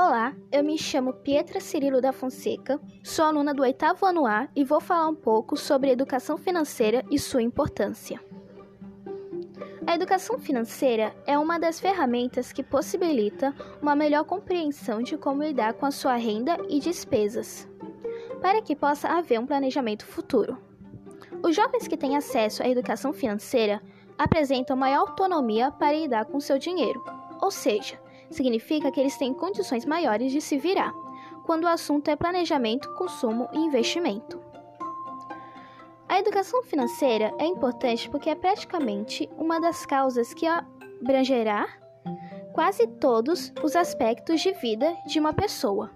Olá, eu me chamo Pietra Cirilo da Fonseca, sou aluna do oitavo ano A e vou falar um pouco sobre educação financeira e sua importância. A educação financeira é uma das ferramentas que possibilita uma melhor compreensão de como lidar com a sua renda e despesas, para que possa haver um planejamento futuro. Os jovens que têm acesso à educação financeira apresentam maior autonomia para lidar com seu dinheiro, ou seja, significa que eles têm condições maiores de se virar, quando o assunto é planejamento, consumo e investimento. A educação financeira é importante porque é praticamente uma das causas que abrangerá quase todos os aspectos de vida de uma pessoa.